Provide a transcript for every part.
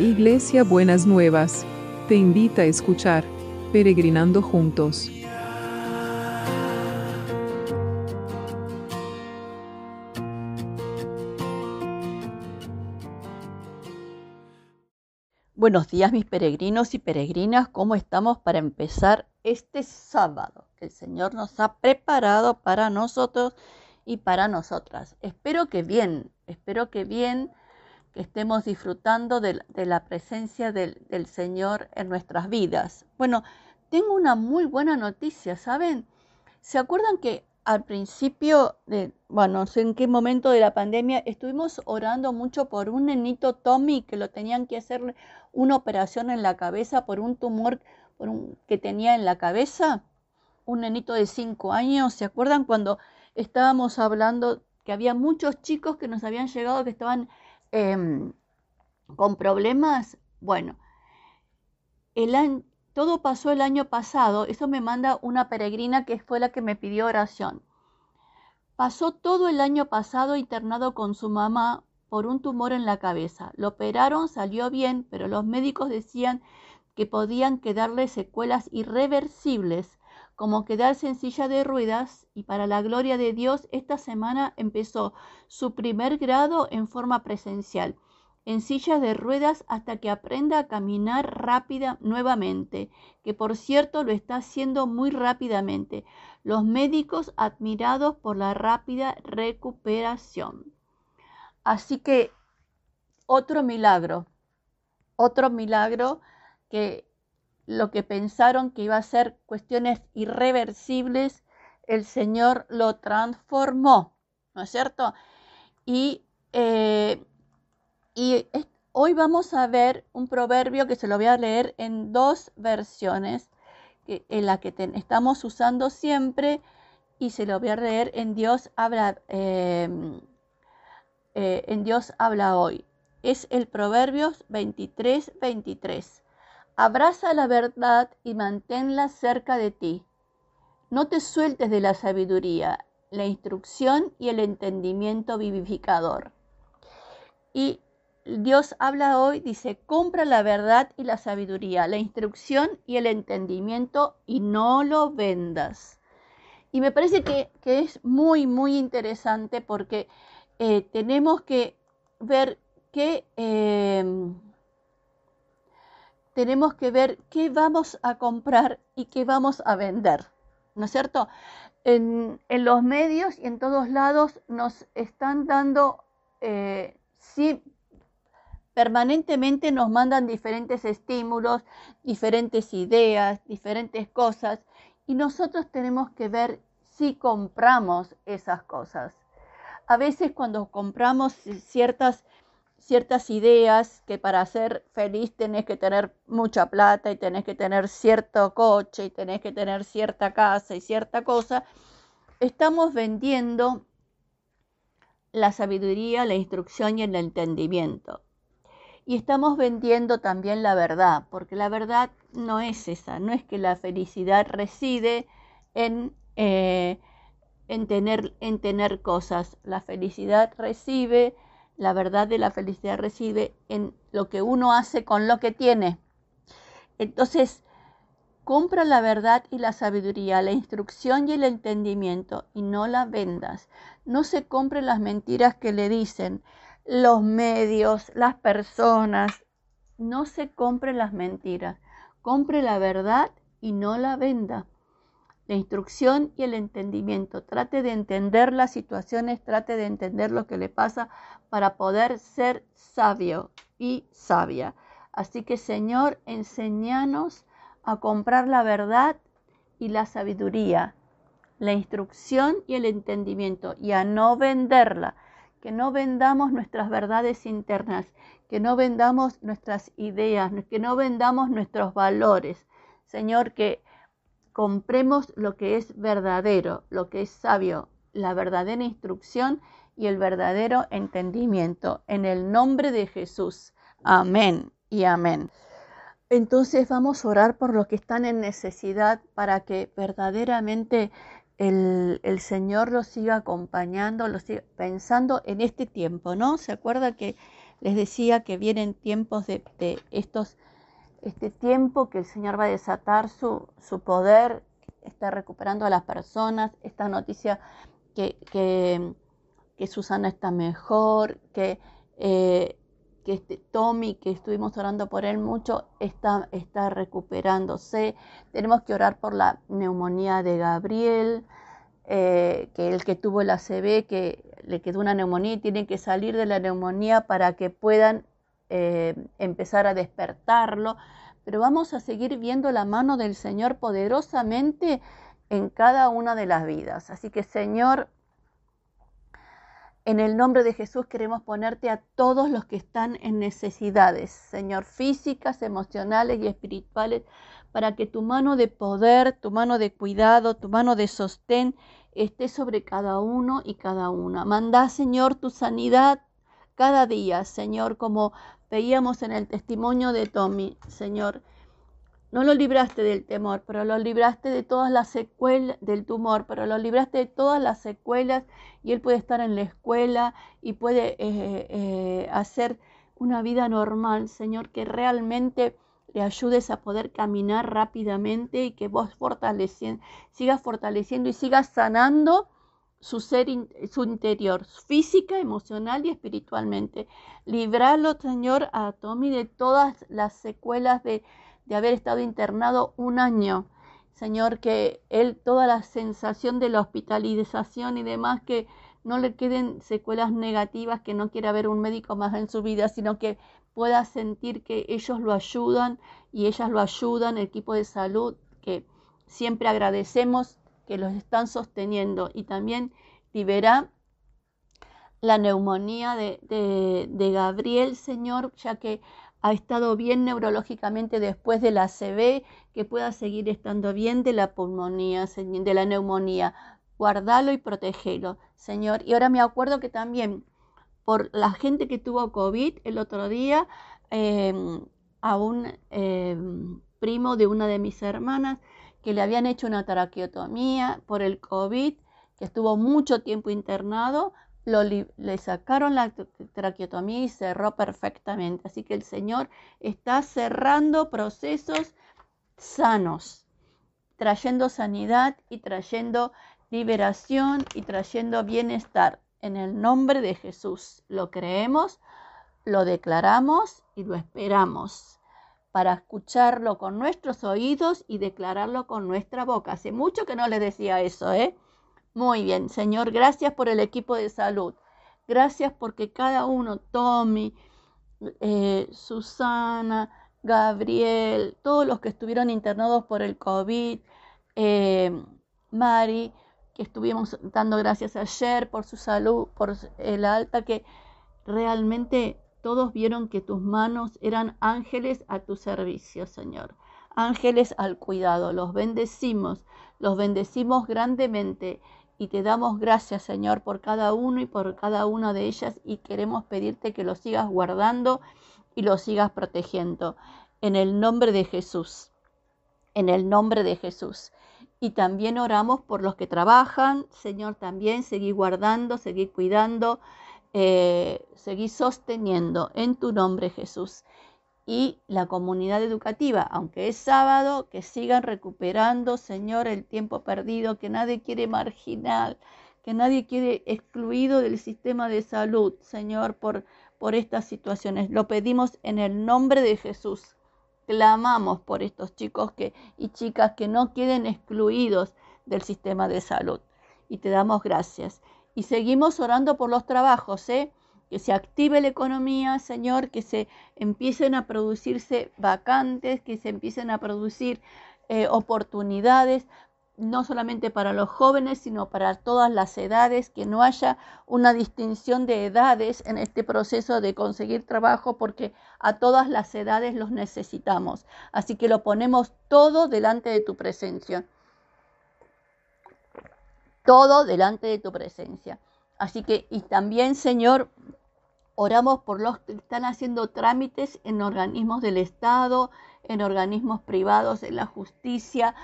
Iglesia Buenas Nuevas, te invita a escuchar Peregrinando Juntos. Buenos días mis peregrinos y peregrinas, ¿cómo estamos para empezar este sábado que el Señor nos ha preparado para nosotros y para nosotras? Espero que bien, espero que bien que estemos disfrutando de, la presencia del, Señor en nuestras vidas. Bueno, tengo una muy buena noticia, ¿saben? ¿Se acuerdan que al principio de, bueno, no sé en qué momento de la pandemia, estuvimos orando mucho por un nenito Tommy que lo tenían que hacer una operación en la cabeza por un tumor que tenía en la cabeza? Un nenito de 5 años, ¿se acuerdan cuando estábamos hablando que había muchos chicos que nos habían llegado que estaban Em, con problemas, bueno, todo pasó el año pasado, eso me manda una peregrina que fue la que me pidió oración. Pasó todo el año pasado internado con su mamá por un tumor en la cabeza. Lo operaron, salió bien, pero los médicos decían que podían quedarle secuelas irreversibles, como quedarse en silla de ruedas, y para la gloria de Dios, esta semana empezó su primer grado en forma presencial, en silla de ruedas hasta que aprenda a caminar rápida nuevamente, que por cierto lo está haciendo muy rápidamente. Los médicos admirados por la rápida recuperación. Así que otro milagro, otro milagro que lo que pensaron que iba a ser cuestiones irreversibles, el Señor lo transformó, ¿no es cierto? Y, eh, hoy vamos a ver un proverbio que se lo voy a leer en dos versiones, en la que estamos usando siempre, y se lo voy a leer en Dios habla, em, eh, en Dios habla hoy. Es el Proverbios 23, 23. Abraza la verdad y manténla cerca de ti. No te sueltes de la sabiduría, la instrucción y el entendimiento vivificador. Y Dios habla hoy, dice, compra la verdad y la sabiduría, la instrucción y el entendimiento y no lo vendas. Y me parece que, es muy, muy interesante porque eh, tenemos que ver que... Eh, tenemos que ver qué vamos a comprar y qué vamos a vender, ¿no es cierto? En, los medios y en todos lados nos están dando, eh, sí, permanentemente nos mandan diferentes estímulos, diferentes ideas, diferentes cosas, y nosotros tenemos que ver si compramos esas cosas. A veces cuando compramos ciertas ciertas ideas que para ser feliz tenés que tener mucha plata y tenés que tener cierto coche y tenés que tener cierta casa y cierta cosa, estamos vendiendo la sabiduría, la instrucción y el entendimiento. Y estamos vendiendo también la verdad, porque la verdad no es esa, no es que la felicidad reside en, eh, en, tener, en tener cosas, la felicidad recibe la verdad de la felicidad reside en lo que uno hace con lo que tiene. Entonces, compra la verdad y la sabiduría, la instrucción y el entendimiento y no la vendas. No se compre las mentiras que le dicen los medios, las personas. No se compre las mentiras. Compre la verdad y no la venda la instrucción y el entendimiento. Trate de entender las situaciones, trate de entender lo que le pasa para poder ser sabio y sabia. Así que Señor, enséñanos a comprar la verdad y la sabiduría, la instrucción y el entendimiento y a no venderla, que no vendamos nuestras verdades internas, que no vendamos nuestras ideas, que no vendamos nuestros valores. Señor, que compremos lo que es verdadero, lo que es sabio, la verdadera instrucción y el verdadero entendimiento. En el nombre de Jesús. Amén y amén. Entonces vamos a orar por los que están en necesidad para que verdaderamente el, Señor los siga acompañando, los siga pensando en este tiempo, ¿no? ¿Se acuerda que les decía que vienen tiempos de, estos, este tiempo que el Señor va a desatar su, su poder, está recuperando a las personas, esta noticia que, que, Susana está mejor, que eh, que este Tommy, que estuvimos orando por él mucho, está, está recuperándose. Tenemos que orar por la neumonía de Gabriel, eh, que el que tuvo el ACV, que le quedó una neumonía y tiene que salir de la neumonía para que puedan eh, empezar a despertarlo. Pero vamos a seguir viendo la mano del Señor poderosamente en cada una de las vidas. Así que Señor, en el nombre de Jesús queremos ponerte a todos los que están en necesidades, Señor, físicas, emocionales y espirituales, para que tu mano de poder, tu mano de cuidado, tu mano de sostén esté sobre cada uno y cada una. Manda, Señor, tu sanidad cada día, Señor, como veíamos en el testimonio de Tommy, Señor. No lo libraste del temor, pero lo libraste de todas las secuelas del tumor, pero lo libraste de todas las secuelas y él puede estar en la escuela y puede eh, eh, hacer una vida normal, Señor, que realmente le ayudes a poder caminar rápidamente y que vos sigas fortaleciendo y sigas sanando su ser, su interior, física, emocional y espiritualmente. Libralo, Señor, a Tommy de todas las secuelas de de haber estado internado un año. Señor, que él, toda la sensación de la hospitalización y demás, que no le queden secuelas negativas, que no quiera ver un médico más en su vida, sino que pueda sentir que ellos lo ayudan y ellas lo ayudan, el equipo de salud, que siempre agradecemos que los están sosteniendo y también libera la neumonía de, de, Gabriel, Señor, ya que ha estado bien neurológicamente después de la CB, que pueda seguir estando bien de la pulmonía, de la neumonía. Guardalo y protegelo, Señor. Y ahora me acuerdo que también por la gente que tuvo COVID el otro día, em, a un em, primo de una de mis hermanas que le habían hecho una traqueotomía por el COVID, que estuvo mucho tiempo internado, le sacaron la traqueotomía y cerró perfectamente. Así que el Señor está cerrando procesos sanos, trayendo sanidad y trayendo liberación y trayendo bienestar. En el nombre de Jesús lo creemos, lo declaramos y lo esperamos para escucharlo con nuestros oídos y declararlo con nuestra boca. Hace mucho que no le decía eso, ¿eh? Muy bien, Señor, gracias por el equipo de salud. Gracias porque cada uno, Tommy, eh, Susana, Gabriel, todos los que estuvieron internados por el COVID, eh, Mari, que estuvimos dando gracias ayer por su salud, por el alta, que realmente todos vieron que tus manos eran ángeles a tu servicio, Señor. Ángeles al cuidado. Los bendecimos, los bendecimos grandemente y te damos gracias, Señor, por cada uno y por cada una de ellas y queremos pedirte que lo sigas guardando y lo sigas protegiendo. En el nombre de Jesús. En el nombre de Jesús. Y también oramos por los que trabajan, Señor, también seguí guardando, seguí cuidando, eh, sosteniendo en tu nombre, Jesús y la comunidad educativa, aunque es sábado, que sigan recuperando, Señor, el tiempo perdido, que nadie quiere marginal, que nadie quiere excluido del sistema de salud, Señor, por, por estas situaciones. Lo pedimos en el nombre de Jesús. Clamamos por estos chicos que, y chicas que no queden excluidos del sistema de salud. Y te damos gracias. Y seguimos orando por los trabajos, ¿eh? que se active la economía, Señor, que se empiecen a producirse vacantes, que se empiecen a producir eh, oportunidades, no solamente para los jóvenes, sino para todas las edades, que no haya una distinción de edades en este proceso de conseguir trabajo, porque a todas las edades los necesitamos. Así que lo ponemos todo delante de tu presencia. Todo delante de tu presencia. Así que, y también, Señor, Oramos por los que están haciendo trámites en organismos del Estado, en organismos privados, en la justicia,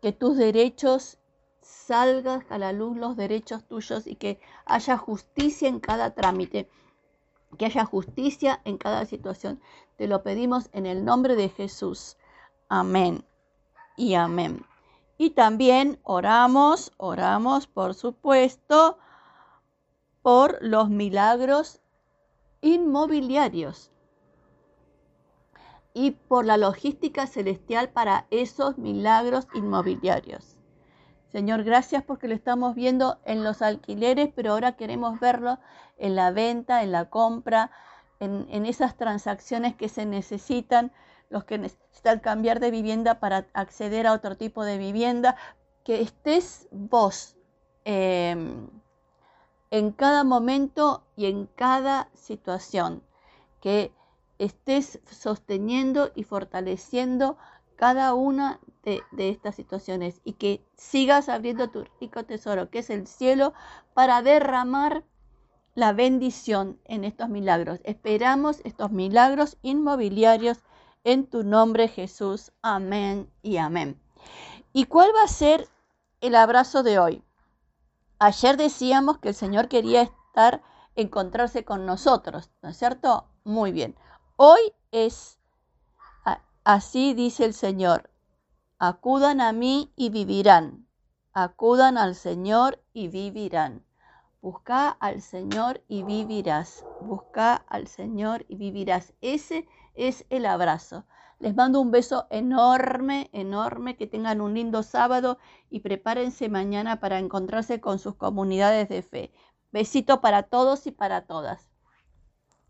que tus derechos salgan a la luz, los derechos tuyos y que haya justicia en cada trámite. que haya justicia en cada situación. Te lo pedimos en el nombre de Jesús. Amén y amén. Y también oramos, oramos, por supuesto, por los milagros inmobiliarios y por la logística celestial para esos milagros inmobiliarios. Señor, gracias porque lo estamos viendo en los alquileres, pero ahora queremos verlo en la venta, en la compra, en, esas transacciones que se necesitan los que necesitan cambiar de vivienda para acceder a otro tipo de vivienda, que estés vos em, en cada momento y en cada situación, que estés sosteniendo y fortaleciendo cada una de, estas situaciones y que sigas abriendo tu rico tesoro, que es el cielo, para derramar la bendición en estos milagros. Esperamos estos milagros inmobiliarios en tu nombre Jesús. Amén y amén. ¿Y cuál va a ser el abrazo de hoy? Ayer decíamos que el Señor quería estar, encontrarse con nosotros, ¿no es cierto? Muy bien. Hoy es, así dice el Señor, acudan a mí y vivirán. Acudan al Señor y vivirán. Busca al Señor y vivirás. Busca al Señor y vivirás. Ese es el abrazo. Les mando un beso enorme, enorme, que tengan un lindo sábado y prepárense mañana para encontrarse con sus comunidades de fe. Besito para todos y para todas.